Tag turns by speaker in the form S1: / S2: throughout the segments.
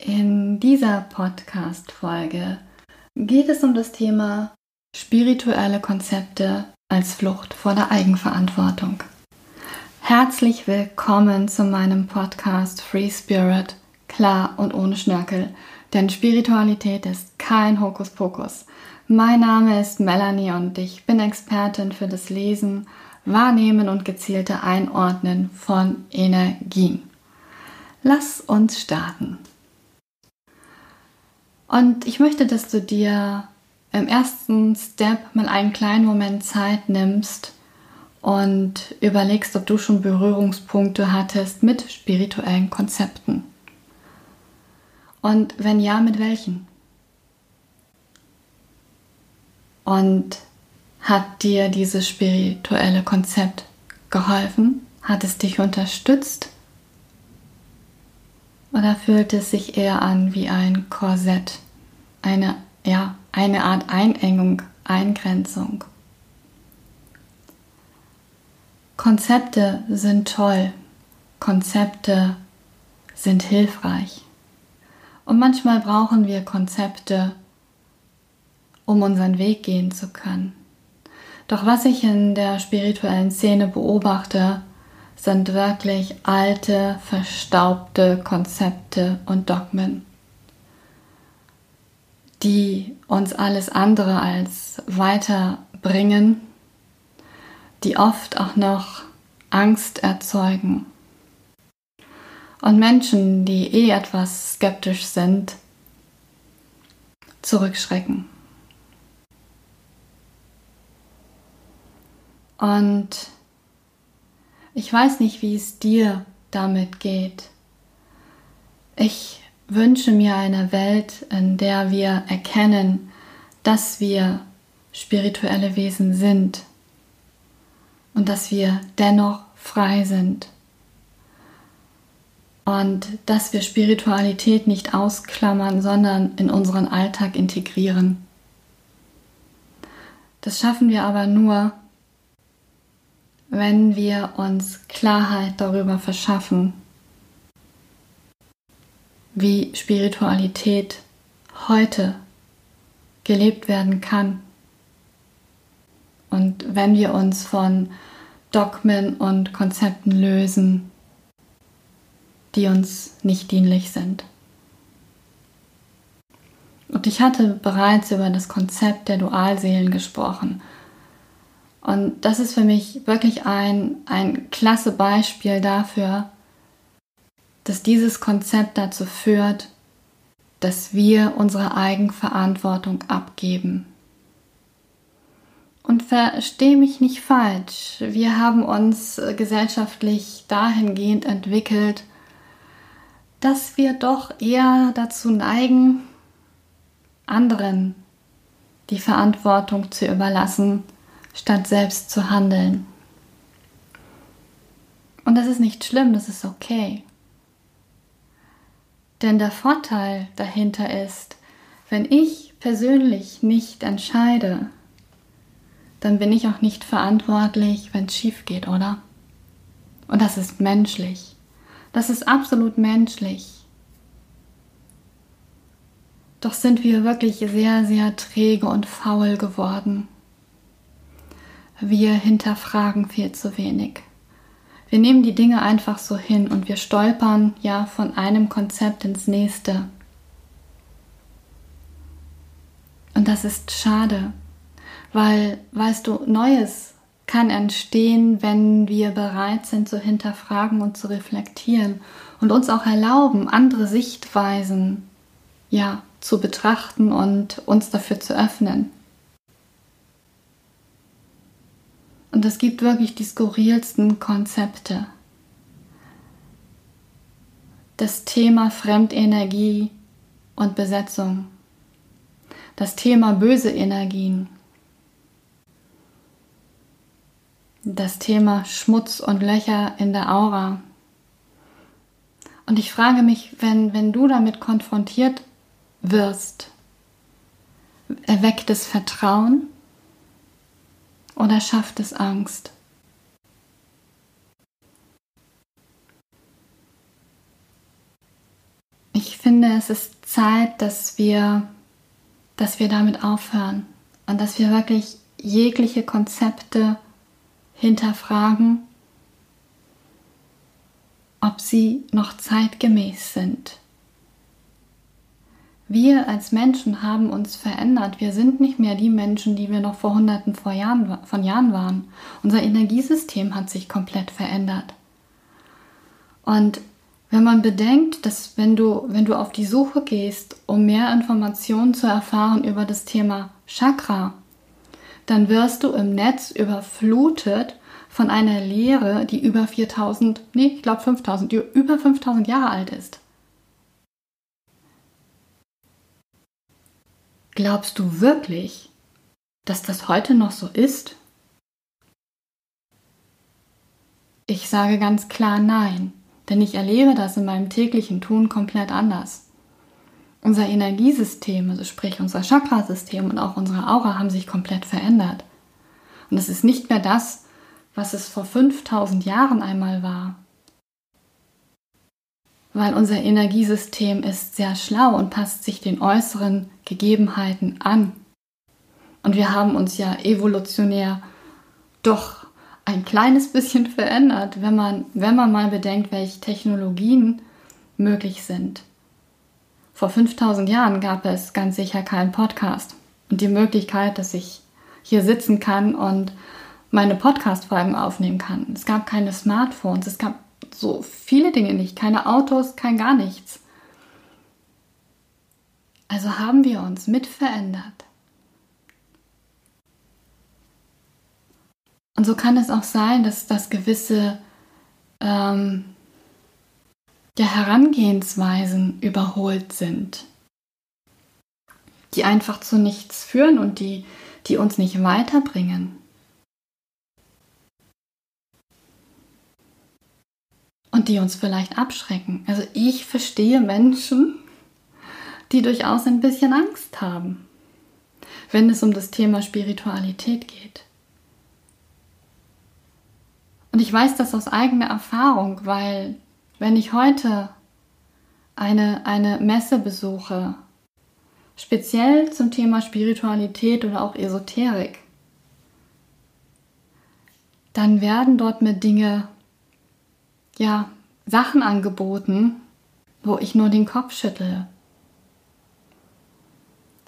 S1: In dieser Podcast-Folge geht es um das Thema spirituelle Konzepte als Flucht vor der Eigenverantwortung. Herzlich willkommen zu meinem Podcast Free Spirit, klar und ohne Schnörkel, denn Spiritualität ist kein Hokuspokus. Mein Name ist Melanie und ich bin Expertin für das Lesen, Wahrnehmen und gezielte Einordnen von Energien. Lass uns starten. Und ich möchte, dass du dir im ersten Step mal einen kleinen Moment Zeit nimmst und überlegst, ob du schon Berührungspunkte hattest mit spirituellen Konzepten. Und wenn ja, mit welchen? Und hat dir dieses spirituelle Konzept geholfen? Hat es dich unterstützt? Oder fühlt es sich eher an wie ein Korsett? Eine, ja, eine Art Einengung, Eingrenzung. Konzepte sind toll. Konzepte sind hilfreich. Und manchmal brauchen wir Konzepte, um unseren Weg gehen zu können. Doch was ich in der spirituellen Szene beobachte, sind wirklich alte, verstaubte Konzepte und Dogmen, die uns alles andere als weiterbringen, die oft auch noch Angst erzeugen. Und Menschen, die eh etwas skeptisch sind, zurückschrecken. Und ich weiß nicht, wie es dir damit geht. Ich wünsche mir eine Welt, in der wir erkennen, dass wir spirituelle Wesen sind und dass wir dennoch frei sind und dass wir Spiritualität nicht ausklammern, sondern in unseren Alltag integrieren. Das schaffen wir aber nur, wenn wir uns Klarheit darüber verschaffen, wie Spiritualität heute gelebt werden kann. Und wenn wir uns von Dogmen und Konzepten lösen, die uns nicht dienlich sind. Und ich hatte bereits über das Konzept der Dualseelen gesprochen und das ist für mich wirklich ein, ein klasse Beispiel dafür, dass dieses Konzept dazu führt, dass wir unsere Eigenverantwortung abgeben. Und verstehe mich nicht falsch, wir haben uns gesellschaftlich dahingehend entwickelt, dass wir doch eher dazu neigen, anderen die Verantwortung zu überlassen, statt selbst zu handeln. Und das ist nicht schlimm, das ist okay. Denn der Vorteil dahinter ist, wenn ich persönlich nicht entscheide, dann bin ich auch nicht verantwortlich, wenn es schief geht, oder? Und das ist menschlich. Das ist absolut menschlich. Doch sind wir wirklich sehr, sehr träge und faul geworden. Wir hinterfragen viel zu wenig. Wir nehmen die Dinge einfach so hin und wir stolpern ja von einem Konzept ins nächste. Und das ist schade, weil, weißt du, Neues kann entstehen, wenn wir bereit sind zu hinterfragen und zu reflektieren und uns auch erlauben, andere Sichtweisen ja zu betrachten und uns dafür zu öffnen. Und es gibt wirklich die skurrilsten Konzepte. Das Thema Fremdenergie und Besetzung. Das Thema böse Energien. Das Thema Schmutz und Löcher in der Aura. Und ich frage mich, wenn, wenn du damit konfrontiert wirst, erweckt es Vertrauen? Oder schafft es Angst? ich finde, es ist Zeit, dass wir, dass wir damit aufhören und dass wir wirklich jegliche Konzepte hinterfragen, ob sie noch zeitgemäß sind. Wir als Menschen haben uns verändert. Wir sind nicht mehr die Menschen, die wir noch vor hunderten von Jahren, von Jahren waren. Unser Energiesystem hat sich komplett verändert. Und wenn man bedenkt, dass wenn du, wenn du auf die Suche gehst, um mehr Informationen zu erfahren über das Thema Chakra, dann wirst du im Netz überflutet von einer Lehre, die über 4000, nee, ich glaube 5000, die über 5000 Jahre alt ist. Glaubst du wirklich, dass das heute noch so ist? Ich sage ganz klar nein, denn ich erlebe das in meinem täglichen Tun komplett anders. Unser Energiesystem, also sprich unser Chakrasystem und auch unsere Aura haben sich komplett verändert. Und es ist nicht mehr das, was es vor 5000 Jahren einmal war. Weil unser Energiesystem ist sehr schlau und passt sich den äußeren Gegebenheiten an. Und wir haben uns ja evolutionär doch ein kleines bisschen verändert, wenn man, wenn man mal bedenkt, welche Technologien möglich sind. Vor 5000 Jahren gab es ganz sicher keinen Podcast und die Möglichkeit, dass ich hier sitzen kann und meine Podcast-Folgen aufnehmen kann. Es gab keine Smartphones, es gab so viele Dinge nicht, keine Autos, kein gar nichts. Also haben wir uns mit verändert. Und so kann es auch sein, dass, dass gewisse ähm, ja, Herangehensweisen überholt sind, die einfach zu nichts führen und die, die uns nicht weiterbringen. Und die uns vielleicht abschrecken. Also ich verstehe Menschen, die durchaus ein bisschen Angst haben, wenn es um das Thema Spiritualität geht. Und ich weiß das aus eigener Erfahrung, weil wenn ich heute eine, eine Messe besuche, speziell zum Thema Spiritualität oder auch Esoterik, dann werden dort mir Dinge, ja, Sachen angeboten, wo ich nur den Kopf schüttle.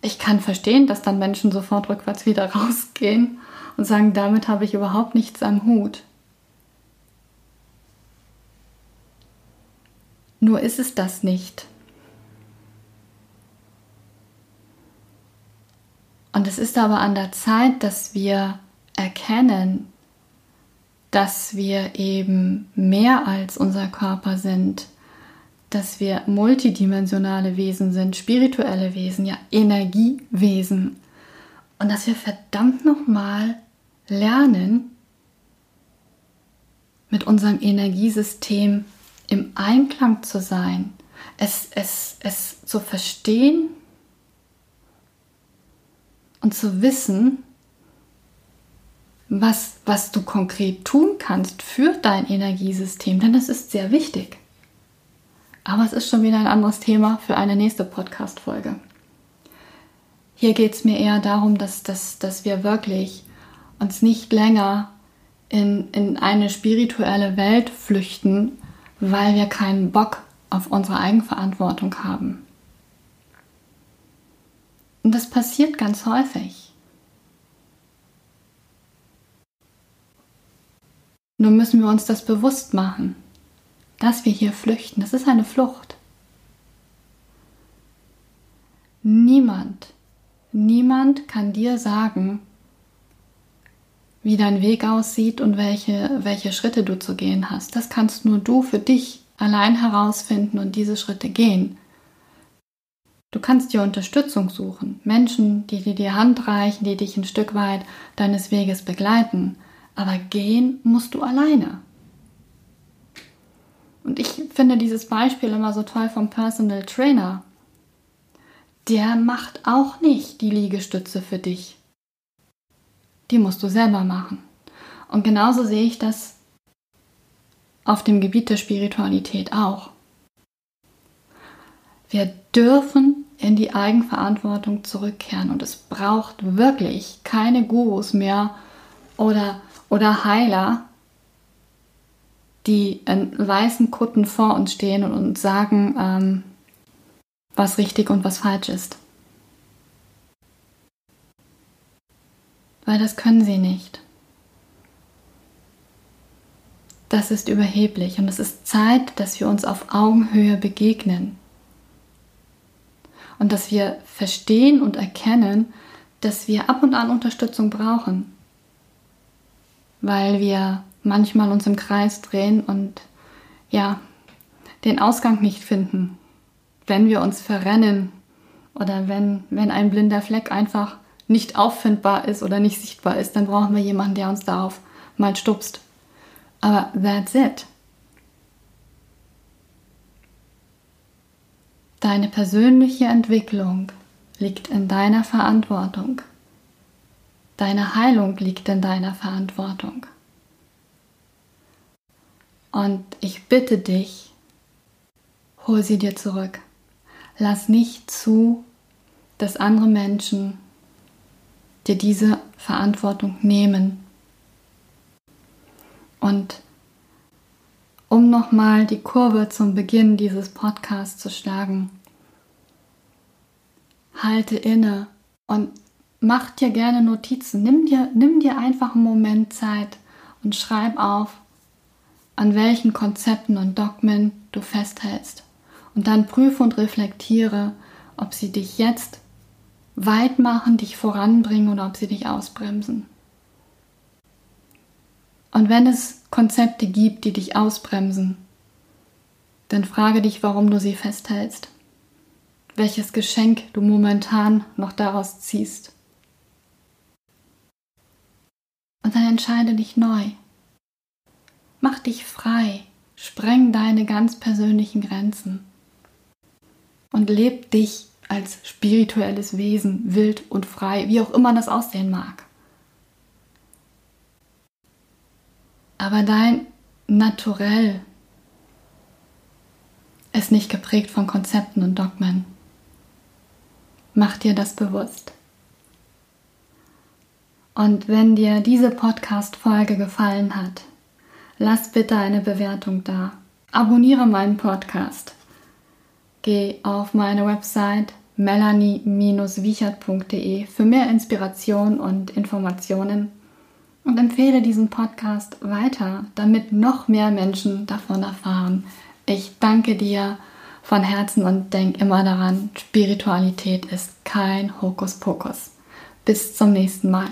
S1: Ich kann verstehen, dass dann Menschen sofort rückwärts wieder rausgehen und sagen, damit habe ich überhaupt nichts am Hut. Nur ist es das nicht. Und es ist aber an der Zeit, dass wir erkennen, dass wir eben mehr als unser Körper sind, dass wir multidimensionale Wesen sind, spirituelle Wesen, ja Energiewesen. Und dass wir verdammt nochmal lernen, mit unserem Energiesystem im Einklang zu sein, es, es, es zu verstehen und zu wissen, was, was du konkret tun kannst für dein Energiesystem, denn das ist sehr wichtig. Aber es ist schon wieder ein anderes Thema für eine nächste Podcast-Folge. Hier geht es mir eher darum, dass, dass, dass wir wirklich uns nicht länger in, in eine spirituelle Welt flüchten, weil wir keinen Bock auf unsere Eigenverantwortung haben. Und das passiert ganz häufig. Nur müssen wir uns das bewusst machen, dass wir hier flüchten. Das ist eine Flucht. Niemand, niemand kann dir sagen, wie dein Weg aussieht und welche, welche Schritte du zu gehen hast. Das kannst nur du für dich allein herausfinden und diese Schritte gehen. Du kannst dir Unterstützung suchen, Menschen, die dir die Hand reichen, die dich ein Stück weit deines Weges begleiten, aber gehen musst du alleine. Und ich finde dieses Beispiel immer so toll vom Personal Trainer. Der macht auch nicht die Liegestütze für dich die musst du selber machen. Und genauso sehe ich das auf dem Gebiet der Spiritualität auch. Wir dürfen in die Eigenverantwortung zurückkehren und es braucht wirklich keine Gurus mehr oder, oder Heiler, die in weißen Kutten vor uns stehen und uns sagen, ähm, was richtig und was falsch ist. Weil das können sie nicht. Das ist überheblich und es ist Zeit, dass wir uns auf Augenhöhe begegnen. Und dass wir verstehen und erkennen, dass wir ab und an Unterstützung brauchen. Weil wir manchmal uns im Kreis drehen und ja, den Ausgang nicht finden, wenn wir uns verrennen oder wenn, wenn ein blinder Fleck einfach nicht auffindbar ist oder nicht sichtbar ist, dann brauchen wir jemanden, der uns darauf mal stupst. Aber that's it. Deine persönliche Entwicklung liegt in deiner Verantwortung. Deine Heilung liegt in deiner Verantwortung. Und ich bitte dich, hol sie dir zurück. Lass nicht zu, dass andere Menschen dir diese Verantwortung nehmen. Und um nochmal die Kurve zum Beginn dieses Podcasts zu schlagen, halte inne und mach dir gerne Notizen. Nimm dir, nimm dir einfach einen Moment Zeit und schreib auf, an welchen Konzepten und Dogmen du festhältst. Und dann prüfe und reflektiere, ob sie dich jetzt weit machen, dich voranbringen oder ob sie dich ausbremsen. Und wenn es Konzepte gibt, die dich ausbremsen, dann frage dich, warum du sie festhältst. Welches Geschenk du momentan noch daraus ziehst. Und dann entscheide dich neu. Mach dich frei, spreng deine ganz persönlichen Grenzen und leb dich als spirituelles Wesen, wild und frei, wie auch immer das aussehen mag. Aber dein Naturell ist nicht geprägt von Konzepten und Dogmen. Mach dir das bewusst. Und wenn dir diese Podcast-Folge gefallen hat, lass bitte eine Bewertung da. Abonniere meinen Podcast. Geh auf meine Website melanie-wiechert.de für mehr Inspiration und Informationen und empfehle diesen Podcast weiter, damit noch mehr Menschen davon erfahren. Ich danke dir von Herzen und denk immer daran, Spiritualität ist kein Hokuspokus. Bis zum nächsten Mal.